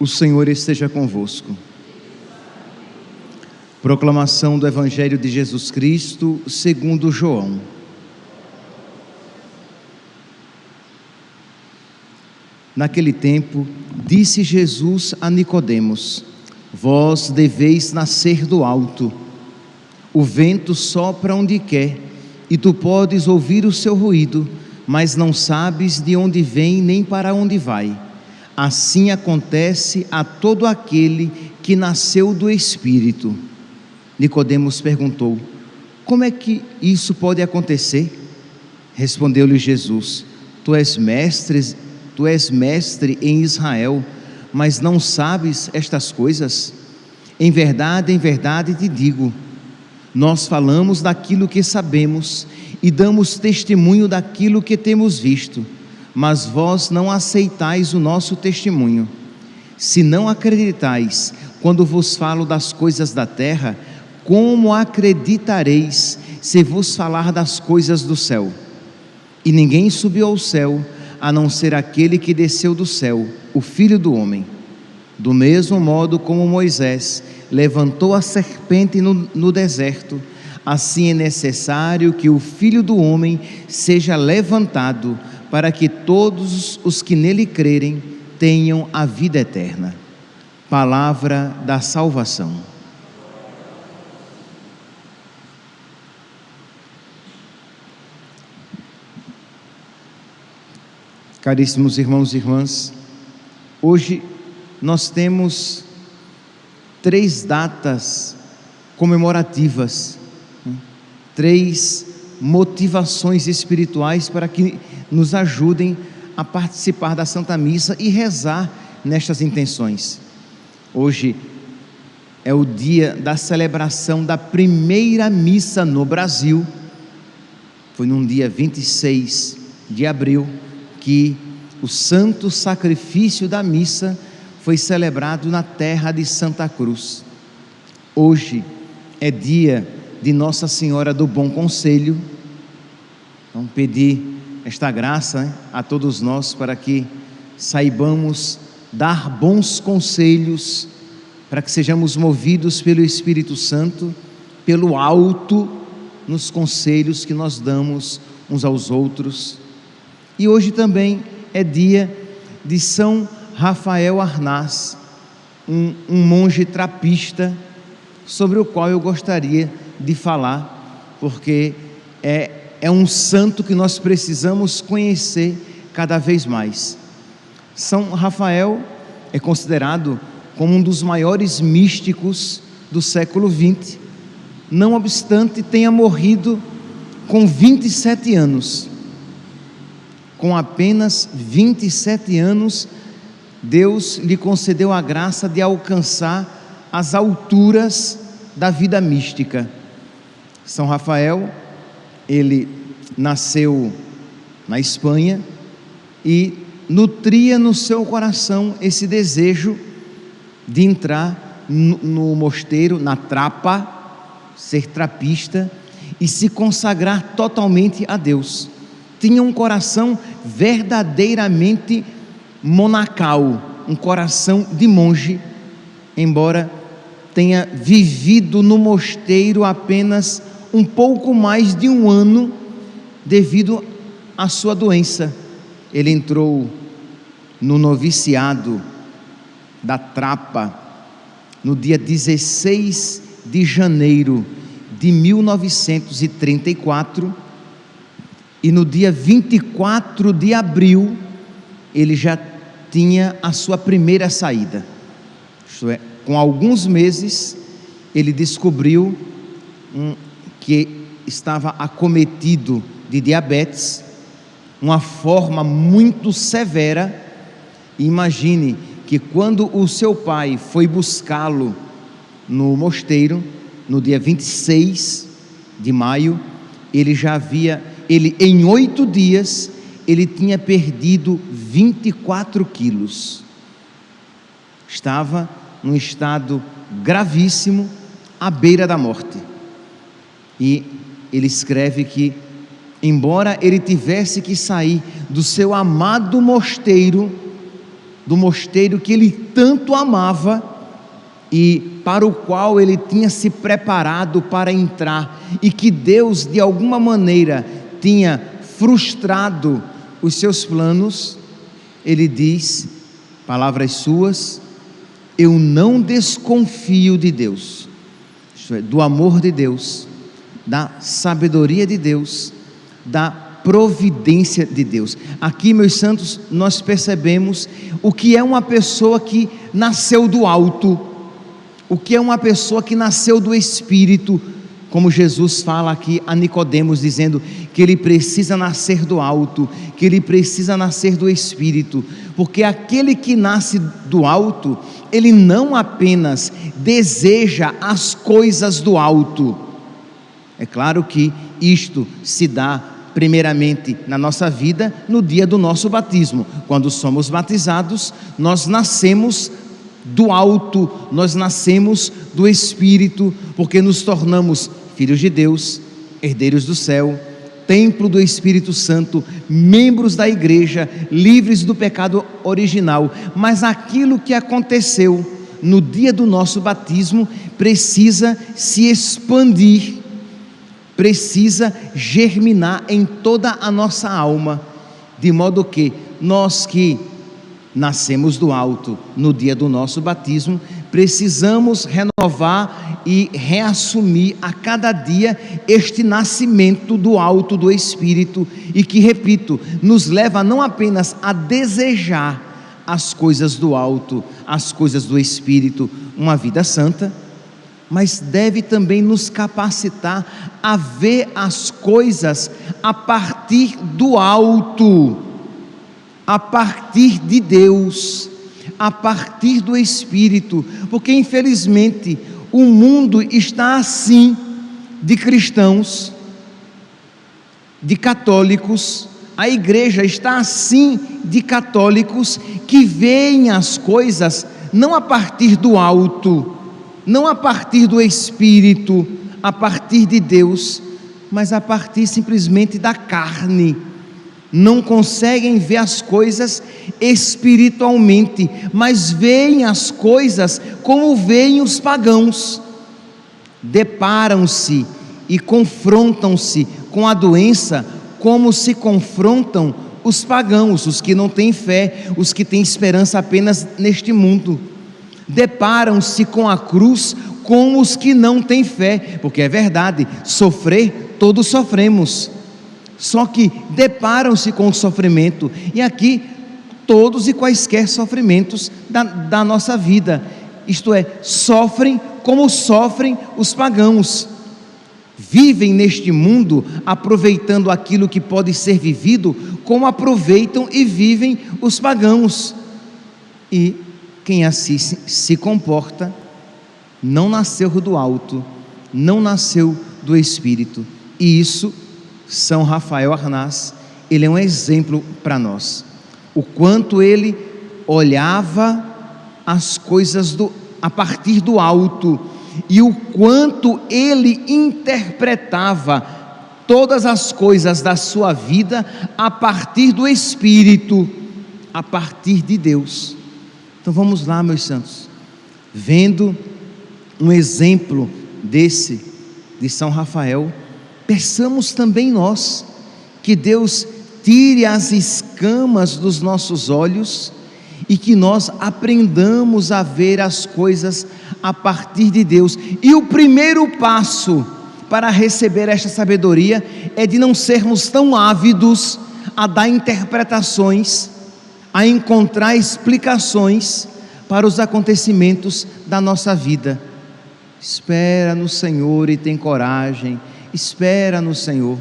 O Senhor esteja convosco. Proclamação do Evangelho de Jesus Cristo, segundo João. Naquele tempo, disse Jesus a Nicodemos: Vós deveis nascer do alto. O vento sopra onde quer, e tu podes ouvir o seu ruído, mas não sabes de onde vem nem para onde vai. Assim acontece a todo aquele que nasceu do Espírito. Nicodemos perguntou: Como é que isso pode acontecer? Respondeu-lhe Jesus: Tu és mestre, tu és mestre em Israel, mas não sabes estas coisas? Em verdade, em verdade te digo, nós falamos daquilo que sabemos e damos testemunho daquilo que temos visto mas vós não aceitais o nosso testemunho. Se não acreditais quando vos falo das coisas da terra, como acreditareis se vos falar das coisas do céu? E ninguém subiu ao céu, a não ser aquele que desceu do céu, o Filho do Homem. Do mesmo modo como Moisés levantou a serpente no, no deserto, assim é necessário que o Filho do Homem seja levantado para que todos os que nele crerem tenham a vida eterna. Palavra da salvação. Caríssimos irmãos e irmãs, hoje nós temos três datas comemorativas, né? três motivações espirituais para que nos ajudem a participar da Santa Missa e rezar nestas intenções. Hoje é o dia da celebração da primeira missa no Brasil. Foi num dia 26 de abril que o santo sacrifício da missa foi celebrado na terra de Santa Cruz. Hoje é dia de Nossa Senhora do Bom Conselho. Vamos pedir esta graça né, a todos nós para que saibamos dar bons conselhos, para que sejamos movidos pelo Espírito Santo, pelo alto nos conselhos que nós damos uns aos outros. E hoje também é dia de São Rafael Arnaz, um, um monge trapista, sobre o qual eu gostaria de falar, porque é, é um santo que nós precisamos conhecer cada vez mais. São Rafael é considerado como um dos maiores místicos do século XX, não obstante tenha morrido com 27 anos. Com apenas 27 anos, Deus lhe concedeu a graça de alcançar as alturas da vida mística. São Rafael, ele nasceu na Espanha e nutria no seu coração esse desejo de entrar no, mosteiro, na trapa, ser trapista e se consagrar totalmente a Deus. Tinha um coração verdadeiramente monacal, um coração de monge, embora tenha vivido no mosteiro apenas um pouco mais de um ano devido à sua doença. Ele entrou no noviciado da Trapa no dia 16 de janeiro de 1934 e no dia 24 de abril ele já tinha a sua primeira saída. Isto é, com alguns meses ele descobriu um, que estava acometido de diabetes, uma forma muito severa. Imagine que quando o seu pai foi buscá-lo no mosteiro, no dia 26 de maio, ele já havia, ele em oito dias, ele tinha perdido 24 quilos. Estava num estado gravíssimo, à beira da morte. E ele escreve que, embora ele tivesse que sair do seu amado mosteiro, do mosteiro que ele tanto amava e para o qual ele tinha se preparado para entrar, e que Deus, de alguma maneira, tinha frustrado os seus planos, ele diz, palavras suas, eu não desconfio de Deus, é, do amor de Deus, da sabedoria de Deus, da providência de Deus. Aqui, meus santos, nós percebemos o que é uma pessoa que nasceu do alto, o que é uma pessoa que nasceu do Espírito, como Jesus fala aqui a Nicodemos dizendo que ele precisa nascer do alto, que ele precisa nascer do espírito, porque aquele que nasce do alto, ele não apenas deseja as coisas do alto. É claro que isto se dá primeiramente na nossa vida no dia do nosso batismo. Quando somos batizados, nós nascemos do alto, nós nascemos do Espírito, porque nos tornamos filhos de Deus, herdeiros do céu, templo do Espírito Santo, membros da igreja, livres do pecado original. Mas aquilo que aconteceu no dia do nosso batismo precisa se expandir, precisa germinar em toda a nossa alma, de modo que nós que nascemos do alto no dia do nosso batismo, precisamos renovar e reassumir a cada dia este nascimento do alto do Espírito e que, repito, nos leva não apenas a desejar as coisas do alto, as coisas do Espírito, uma vida santa, mas deve também nos capacitar a ver as coisas a partir do alto a partir de Deus, a partir do Espírito, porque infelizmente o mundo está assim de cristãos, de católicos, a igreja está assim de católicos que veem as coisas não a partir do alto, não a partir do Espírito, a partir de Deus, mas a partir simplesmente da carne não conseguem ver as coisas espiritualmente, mas veem as coisas como veem os pagãos. Deparam-se e confrontam-se com a doença como se confrontam os pagãos, os que não têm fé, os que têm esperança apenas neste mundo. Deparam-se com a cruz como os que não têm fé, porque é verdade, sofrer, todos sofremos. Só que deparam-se com o sofrimento, e aqui todos e quaisquer sofrimentos da, da nossa vida, isto é, sofrem como sofrem os pagãos, vivem neste mundo aproveitando aquilo que pode ser vivido, como aproveitam e vivem os pagãos, e quem assim se comporta, não nasceu do alto, não nasceu do Espírito, e isso são Rafael Arnaz, ele é um exemplo para nós. O quanto ele olhava as coisas do, a partir do alto e o quanto ele interpretava todas as coisas da sua vida a partir do Espírito, a partir de Deus. Então vamos lá, meus santos, vendo um exemplo desse de São Rafael peçamos também nós que Deus tire as escamas dos nossos olhos e que nós aprendamos a ver as coisas a partir de Deus. E o primeiro passo para receber esta sabedoria é de não sermos tão ávidos a dar interpretações, a encontrar explicações para os acontecimentos da nossa vida. Espera no Senhor e tem coragem espera no Senhor.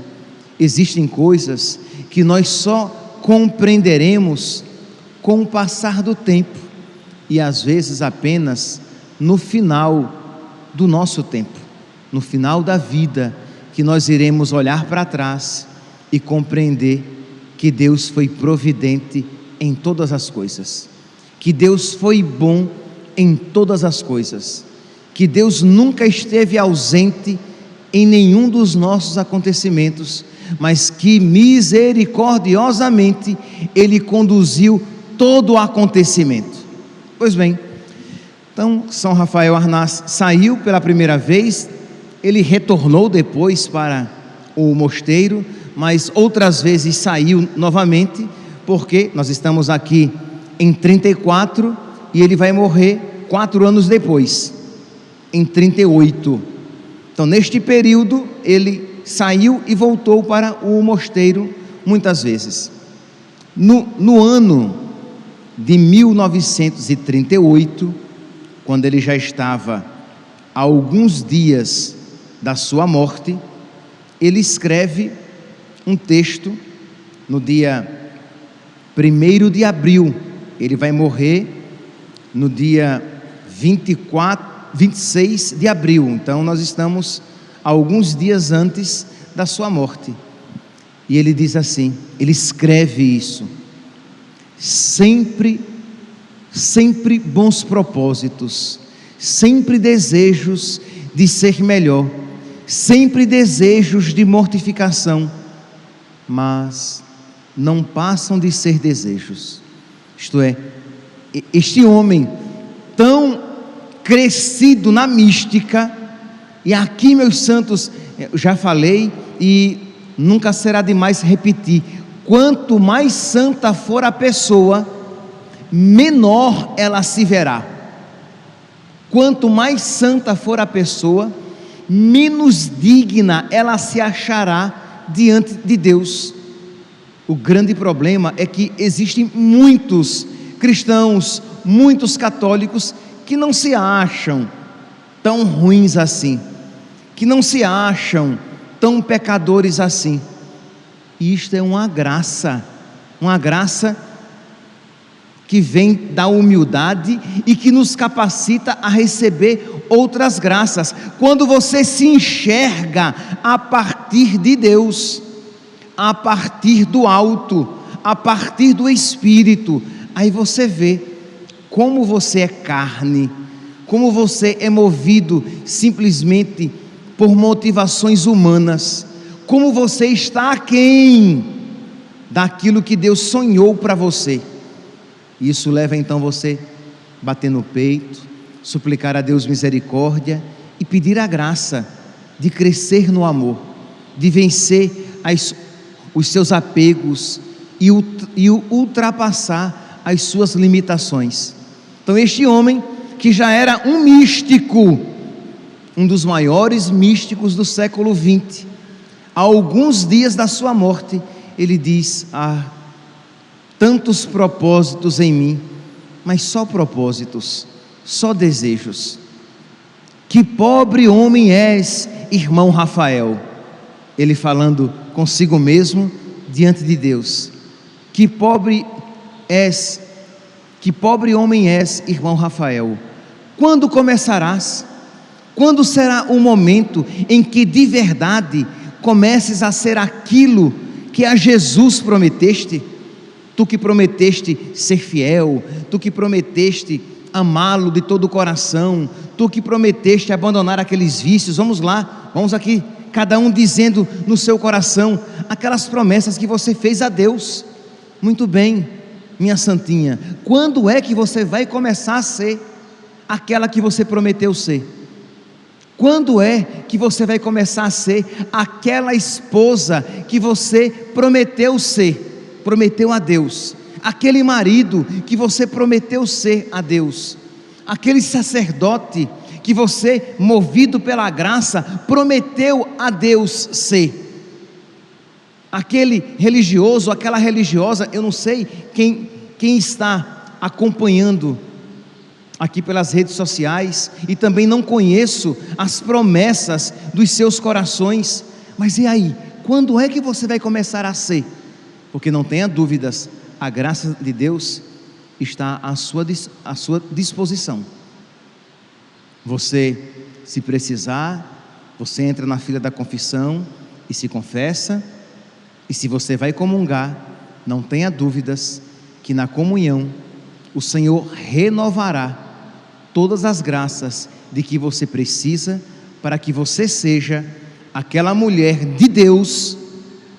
Existem coisas que nós só compreenderemos com o passar do tempo e às vezes apenas no final do nosso tempo, no final da vida, que nós iremos olhar para trás e compreender que Deus foi providente em todas as coisas, que Deus foi bom em todas as coisas, que Deus nunca esteve ausente em nenhum dos nossos acontecimentos, mas que misericordiosamente Ele conduziu todo o acontecimento. Pois bem, então São Rafael Arnaz saiu pela primeira vez, ele retornou depois para o mosteiro, mas outras vezes saiu novamente, porque nós estamos aqui em 34 e ele vai morrer quatro anos depois, em 38. Então, neste período, ele saiu e voltou para o mosteiro muitas vezes. No, no ano de 1938, quando ele já estava alguns dias da sua morte, ele escreve um texto no dia 1 de abril. Ele vai morrer no dia 24, 26 de abril. Então nós estamos alguns dias antes da sua morte. E ele diz assim: ele escreve isso. Sempre, sempre bons propósitos, sempre desejos de ser melhor, sempre desejos de mortificação, mas não passam de ser desejos. Isto é, este homem tão crescido na mística, e aqui, meus santos, eu já falei e nunca será demais repetir: quanto mais santa for a pessoa, menor ela se verá. Quanto mais santa for a pessoa, menos digna ela se achará diante de Deus. O grande problema é que existem muitos cristãos, muitos católicos que não se acham tão ruins assim que não se acham tão pecadores assim. E isto é uma graça, uma graça que vem da humildade e que nos capacita a receber outras graças. Quando você se enxerga a partir de Deus, a partir do alto, a partir do Espírito, aí você vê como você é carne, como você é movido simplesmente por motivações humanas, como você está aquém daquilo que Deus sonhou para você. Isso leva então você bater no peito, suplicar a Deus misericórdia e pedir a graça de crescer no amor, de vencer as, os seus apegos e, e ultrapassar as suas limitações. Então, este homem que já era um místico, um dos maiores místicos do século XX, alguns dias da sua morte, ele diz: Ah, tantos propósitos em mim, mas só propósitos, só desejos. Que pobre homem és, irmão Rafael. Ele falando consigo mesmo diante de Deus. Que pobre és, que pobre homem és, irmão Rafael. Quando começarás? Quando será o momento em que de verdade comeces a ser aquilo que a Jesus prometeste? Tu que prometeste ser fiel, tu que prometeste amá-lo de todo o coração, tu que prometeste abandonar aqueles vícios. Vamos lá, vamos aqui, cada um dizendo no seu coração aquelas promessas que você fez a Deus. Muito bem, minha santinha, quando é que você vai começar a ser aquela que você prometeu ser? Quando é que você vai começar a ser aquela esposa que você prometeu ser, prometeu a Deus? Aquele marido que você prometeu ser a Deus? Aquele sacerdote que você, movido pela graça, prometeu a Deus ser? Aquele religioso, aquela religiosa, eu não sei quem, quem está acompanhando aqui pelas redes sociais e também não conheço as promessas dos seus corações. Mas e aí? Quando é que você vai começar a ser? Porque não tenha dúvidas, a graça de Deus está à sua, à sua disposição. Você, se precisar, você entra na fila da confissão e se confessa. E se você vai comungar, não tenha dúvidas que na comunhão o Senhor renovará todas as graças de que você precisa para que você seja aquela mulher de Deus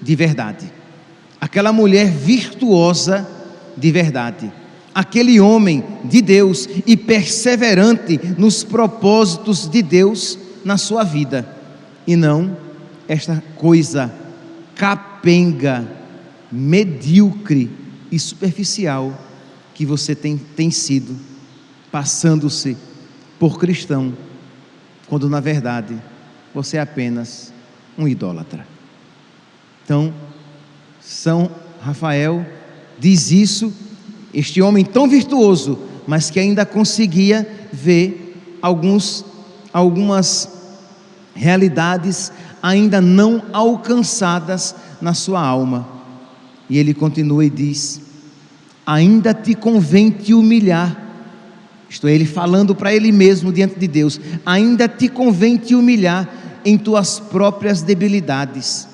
de verdade, aquela mulher virtuosa de verdade, aquele homem de Deus e perseverante nos propósitos de Deus na sua vida, e não esta coisa capenga, medíocre e superficial que você tem, tem sido, passando-se por cristão, quando na verdade você é apenas um idólatra. Então, São Rafael diz isso, este homem tão virtuoso, mas que ainda conseguia ver alguns, algumas realidades ainda não alcançadas na sua alma. E ele continua e diz: Ainda te convém te humilhar. Isto é, ele falando para ele mesmo diante de Deus: Ainda te convém te humilhar em tuas próprias debilidades.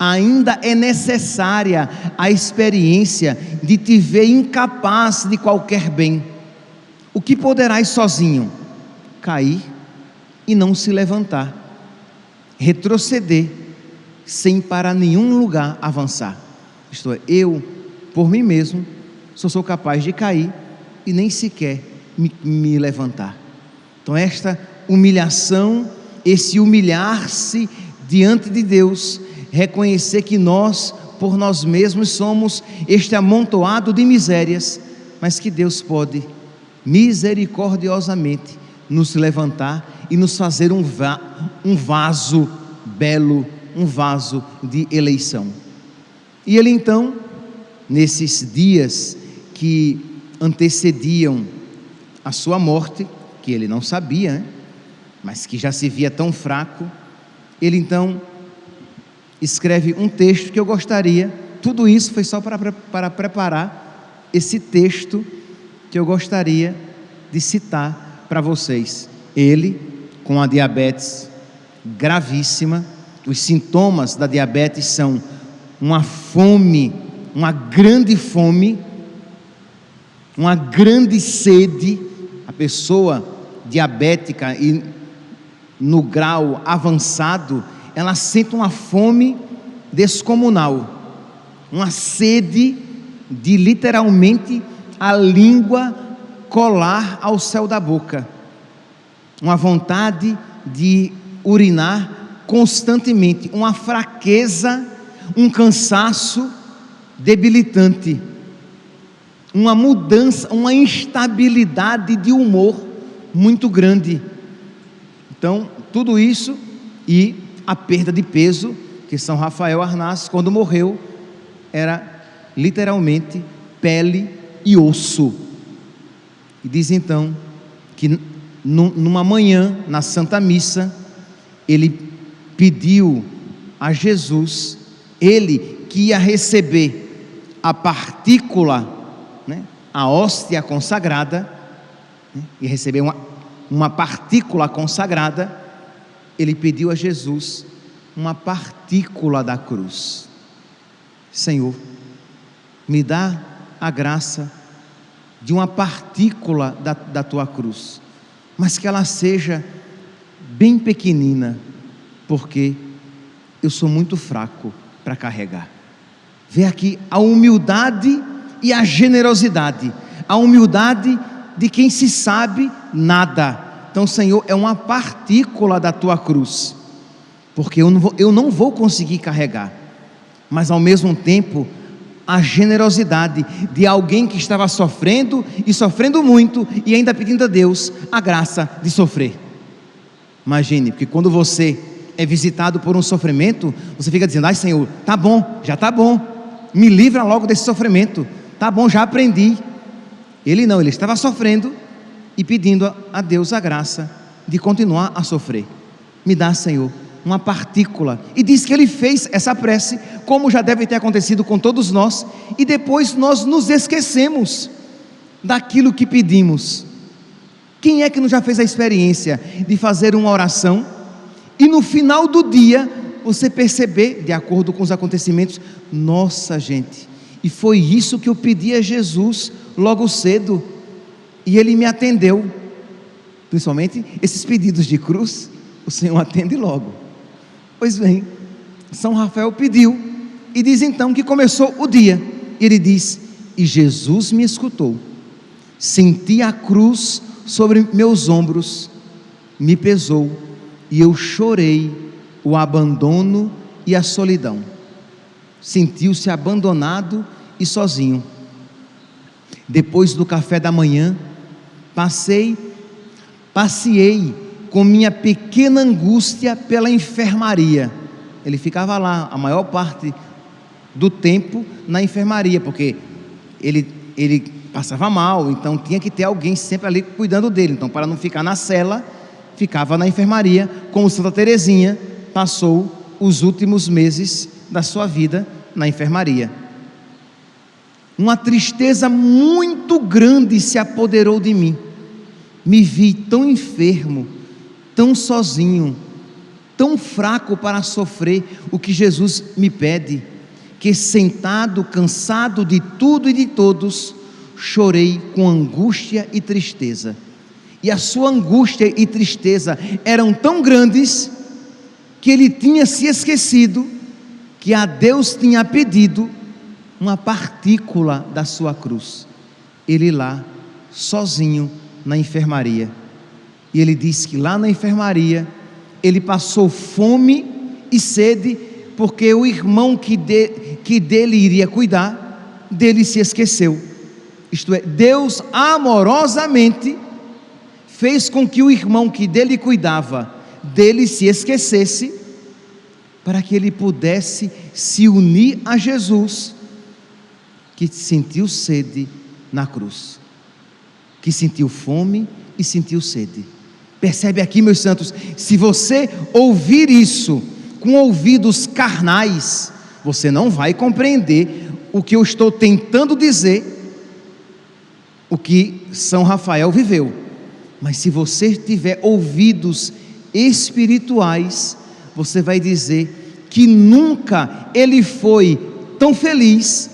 Ainda é necessária a experiência de te ver incapaz de qualquer bem. O que poderás sozinho? Cair e não se levantar retroceder sem para nenhum lugar avançar. Isto é, eu, por mim mesmo, só sou capaz de cair e nem sequer me, me levantar. Então, esta humilhação, esse humilhar-se diante de Deus, reconhecer que nós, por nós mesmos, somos este amontoado de misérias, mas que Deus pode misericordiosamente nos levantar e nos fazer um, va um vaso belo, um vaso de eleição. E ele então, nesses dias que antecediam a sua morte, que ele não sabia, né? mas que já se via tão fraco, ele então escreve um texto que eu gostaria, tudo isso foi só para, para preparar esse texto que eu gostaria de citar para vocês. Ele, com a diabetes gravíssima, os sintomas da diabetes são uma fome, uma grande fome, uma grande sede. A pessoa diabética e no grau avançado, ela sente uma fome descomunal, uma sede de literalmente a língua colar ao céu da boca, uma vontade de urinar constantemente, uma fraqueza, um cansaço debilitante, uma mudança, uma instabilidade de humor muito grande. Então, tudo isso e a perda de peso, que São Rafael Arnaz, quando morreu, era literalmente pele e osso. E diz então que numa manhã, na Santa Missa, ele pediu a Jesus, ele que ia receber a partícula, né, a hóstia consagrada, né, e receber uma, uma partícula consagrada, ele pediu a Jesus uma partícula da cruz. Senhor, me dá a graça de uma partícula da, da tua cruz, mas que ela seja bem pequenina porque eu sou muito fraco para carregar. Vê aqui a humildade e a generosidade, a humildade de quem se sabe nada. Então, Senhor, é uma partícula da tua cruz, porque eu não vou, eu não vou conseguir carregar, mas ao mesmo tempo, a generosidade de alguém que estava sofrendo e sofrendo muito e ainda pedindo a Deus a graça de sofrer. Imagine, porque quando você é visitado por um sofrimento, você fica dizendo: ai Senhor, tá bom, já tá bom, me livra logo desse sofrimento, tá bom, já aprendi. Ele não, ele estava sofrendo e pedindo a Deus a graça de continuar a sofrer. Me dá, Senhor, uma partícula. E diz que ele fez essa prece, como já deve ter acontecido com todos nós, e depois nós nos esquecemos daquilo que pedimos. Quem é que não já fez a experiência de fazer uma oração? e no final do dia você perceber, de acordo com os acontecimentos, nossa gente, e foi isso que eu pedi a Jesus logo cedo, e ele me atendeu. Principalmente esses pedidos de cruz, o Senhor atende logo. Pois bem, São Rafael pediu, e diz então que começou o dia. Ele diz: E Jesus me escutou. Senti a cruz sobre meus ombros, me pesou e eu chorei o abandono e a solidão. Sentiu-se abandonado e sozinho. Depois do café da manhã, passei, passeei com minha pequena angústia pela enfermaria. Ele ficava lá a maior parte do tempo na enfermaria, porque ele, ele passava mal, então tinha que ter alguém sempre ali cuidando dele. Então, para não ficar na cela, ficava na enfermaria, como Santa Teresinha passou os últimos meses da sua vida na enfermaria. Uma tristeza muito grande se apoderou de mim. Me vi tão enfermo, tão sozinho, tão fraco para sofrer o que Jesus me pede, que sentado, cansado de tudo e de todos, chorei com angústia e tristeza. E a sua angústia e tristeza eram tão grandes que ele tinha se esquecido que a Deus tinha pedido uma partícula da sua cruz. Ele lá, sozinho na enfermaria. E ele disse que lá na enfermaria ele passou fome e sede, porque o irmão que, de, que dele iria cuidar, dele se esqueceu. Isto é, Deus amorosamente fez com que o irmão que dele cuidava, dele se esquecesse, para que ele pudesse se unir a Jesus, que sentiu sede na cruz, que sentiu fome e sentiu sede. Percebe aqui, meus santos, se você ouvir isso com ouvidos carnais, você não vai compreender o que eu estou tentando dizer o que São Rafael viveu. Mas se você tiver ouvidos espirituais, você vai dizer que nunca ele foi tão feliz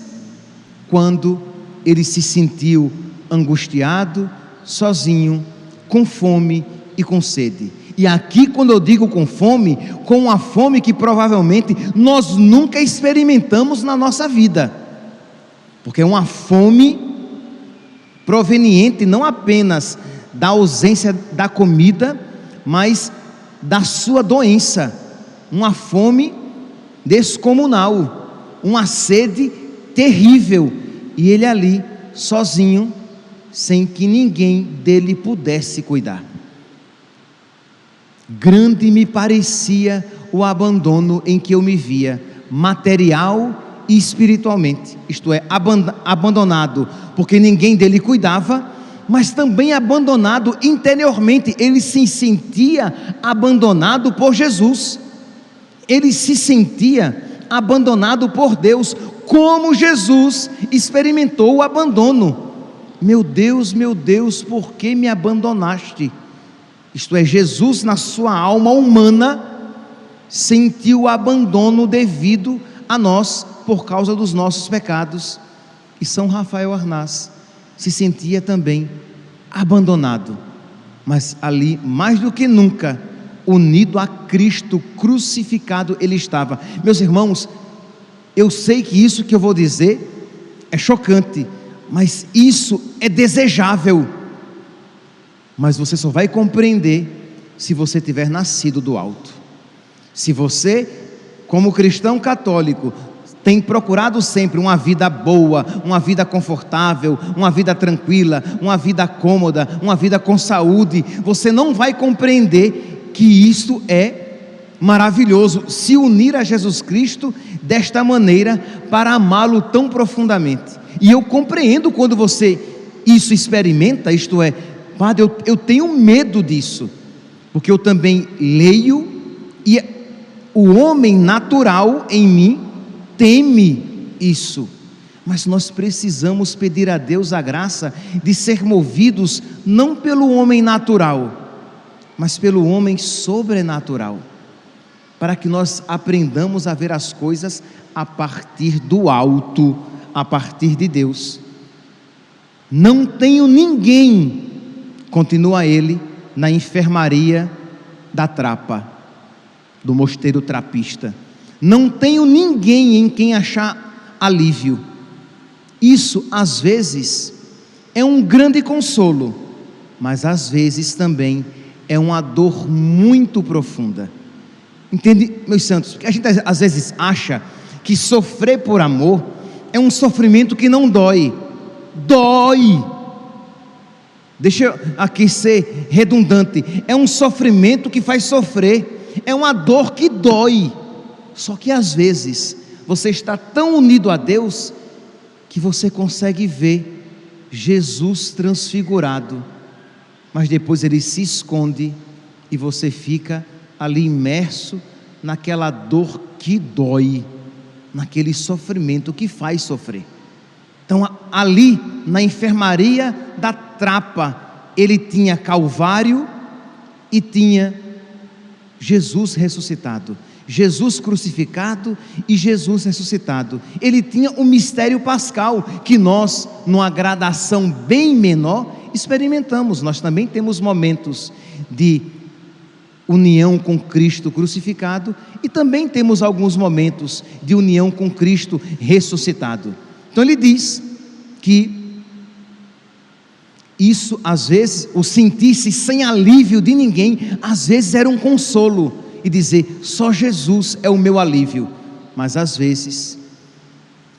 quando ele se sentiu angustiado, sozinho, com fome e com sede. E aqui, quando eu digo com fome, com uma fome que provavelmente nós nunca experimentamos na nossa vida, porque é uma fome proveniente não apenas da ausência da comida, mas da sua doença, uma fome descomunal, uma sede terrível, e ele ali, sozinho, sem que ninguém dele pudesse cuidar. Grande me parecia o abandono em que eu me via, material e espiritualmente, isto é, abandonado porque ninguém dele cuidava, mas também abandonado interiormente, ele se sentia abandonado por Jesus, ele se sentia abandonado por Deus, como Jesus experimentou o abandono. Meu Deus, meu Deus, por que me abandonaste? Isto é, Jesus, na sua alma humana, sentiu o abandono devido a nós por causa dos nossos pecados. E São Rafael Arnaz se sentia também abandonado, mas ali, mais do que nunca, unido a Cristo crucificado, ele estava. Meus irmãos, eu sei que isso que eu vou dizer é chocante, mas isso é desejável. Mas você só vai compreender se você tiver nascido do alto. Se você, como cristão católico, tem procurado sempre uma vida boa, uma vida confortável, uma vida tranquila, uma vida cômoda, uma vida com saúde, você não vai compreender que isto é maravilhoso, se unir a Jesus Cristo desta maneira para amá-lo tão profundamente. E eu compreendo quando você isso experimenta, isto é, Padre, eu, eu tenho medo disso, porque eu também leio e o homem natural em mim teme isso. Mas nós precisamos pedir a Deus a graça de ser movidos não pelo homem natural, mas pelo homem sobrenatural, para que nós aprendamos a ver as coisas a partir do alto, a partir de Deus. Não tenho ninguém, continua ele, na enfermaria da trapa, do mosteiro trapista não tenho ninguém em quem achar alívio. Isso, às vezes, é um grande consolo, mas às vezes também é uma dor muito profunda. Entende, meus santos? A gente às vezes acha que sofrer por amor é um sofrimento que não dói. Dói. Deixa eu aqui ser redundante. É um sofrimento que faz sofrer. É uma dor que dói. Só que às vezes você está tão unido a Deus que você consegue ver Jesus transfigurado, mas depois ele se esconde e você fica ali imerso naquela dor que dói, naquele sofrimento que faz sofrer. Então, ali na enfermaria da trapa, ele tinha Calvário e tinha Jesus ressuscitado. Jesus crucificado e Jesus ressuscitado. Ele tinha o mistério pascal que nós, numa gradação bem menor, experimentamos. Nós também temos momentos de união com Cristo crucificado e também temos alguns momentos de união com Cristo ressuscitado. Então ele diz que isso às vezes, o sentir-se sem alívio de ninguém, às vezes era um consolo e dizer: só Jesus é o meu alívio. Mas às vezes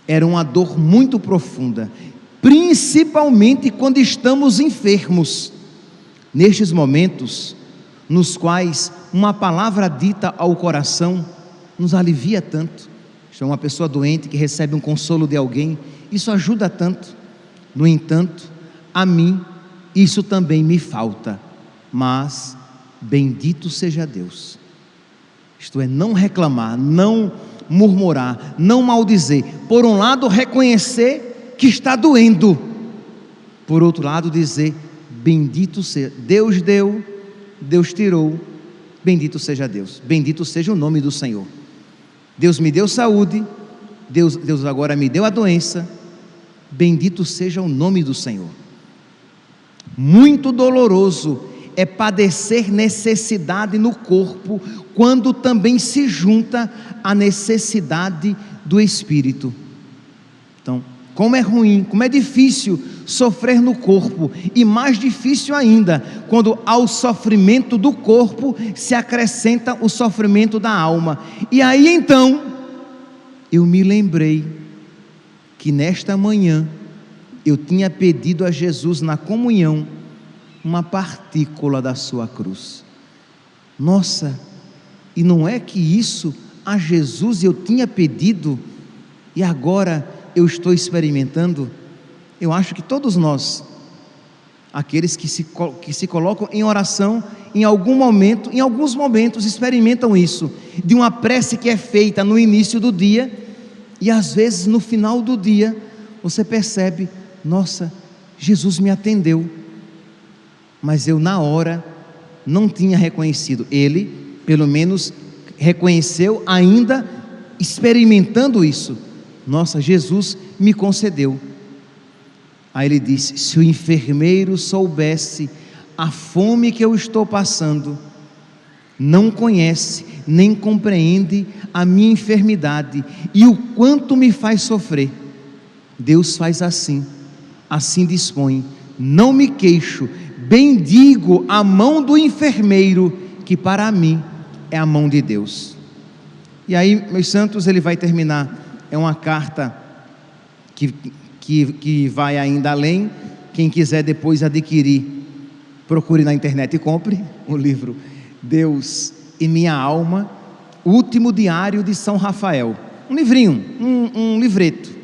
era uma dor muito profunda, principalmente quando estamos enfermos. Nestes momentos, nos quais uma palavra dita ao coração nos alivia tanto. é uma pessoa doente que recebe um consolo de alguém, isso ajuda tanto. No entanto, a mim isso também me falta, mas bendito seja Deus isto é, não reclamar, não murmurar, não maldizer. Por um lado, reconhecer que está doendo. Por outro lado, dizer: Bendito seja. Deus deu, Deus tirou. Bendito seja Deus. Bendito seja o nome do Senhor. Deus me deu saúde. Deus, Deus agora me deu a doença. Bendito seja o nome do Senhor. Muito doloroso é padecer necessidade no corpo, quando também se junta a necessidade do espírito. Então, como é ruim, como é difícil sofrer no corpo, e mais difícil ainda, quando ao sofrimento do corpo se acrescenta o sofrimento da alma. E aí então, eu me lembrei que nesta manhã eu tinha pedido a Jesus na comunhão uma partícula da sua cruz. Nossa, e não é que isso a Jesus eu tinha pedido e agora eu estou experimentando? Eu acho que todos nós, aqueles que se, que se colocam em oração, em algum momento, em alguns momentos, experimentam isso, de uma prece que é feita no início do dia, e às vezes no final do dia, você percebe: nossa, Jesus me atendeu mas eu na hora não tinha reconhecido. Ele, pelo menos, reconheceu ainda experimentando isso. Nossa, Jesus me concedeu. Aí ele disse: Se o enfermeiro soubesse a fome que eu estou passando, não conhece nem compreende a minha enfermidade e o quanto me faz sofrer. Deus faz assim, assim dispõe. Não me queixo, bendigo a mão do enfermeiro, que para mim é a mão de Deus. E aí, meus santos, ele vai terminar. É uma carta que, que, que vai ainda além. Quem quiser depois adquirir, procure na internet e compre o livro Deus e Minha Alma, Último Diário de São Rafael. Um livrinho, um, um livreto,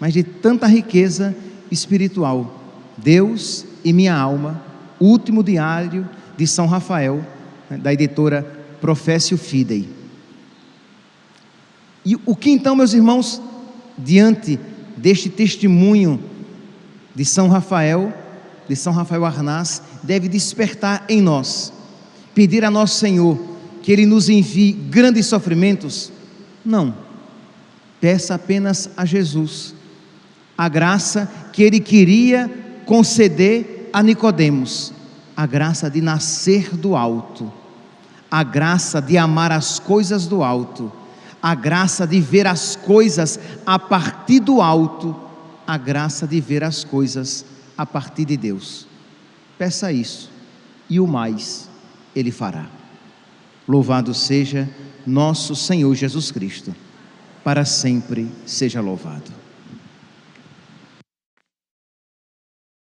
mas de tanta riqueza espiritual. Deus e Minha Alma, último diário de São Rafael, da editora Professio Fidei. E o que então, meus irmãos, diante deste testemunho de São Rafael, de São Rafael Arnaz, deve despertar em nós? Pedir a nosso Senhor que Ele nos envie grandes sofrimentos? Não. Peça apenas a Jesus a graça que Ele queria conceder a Nicodemos a graça de nascer do alto, a graça de amar as coisas do alto, a graça de ver as coisas a partir do alto, a graça de ver as coisas a partir de Deus. Peça isso e o mais Ele fará. Louvado seja nosso Senhor Jesus Cristo, para sempre seja louvado.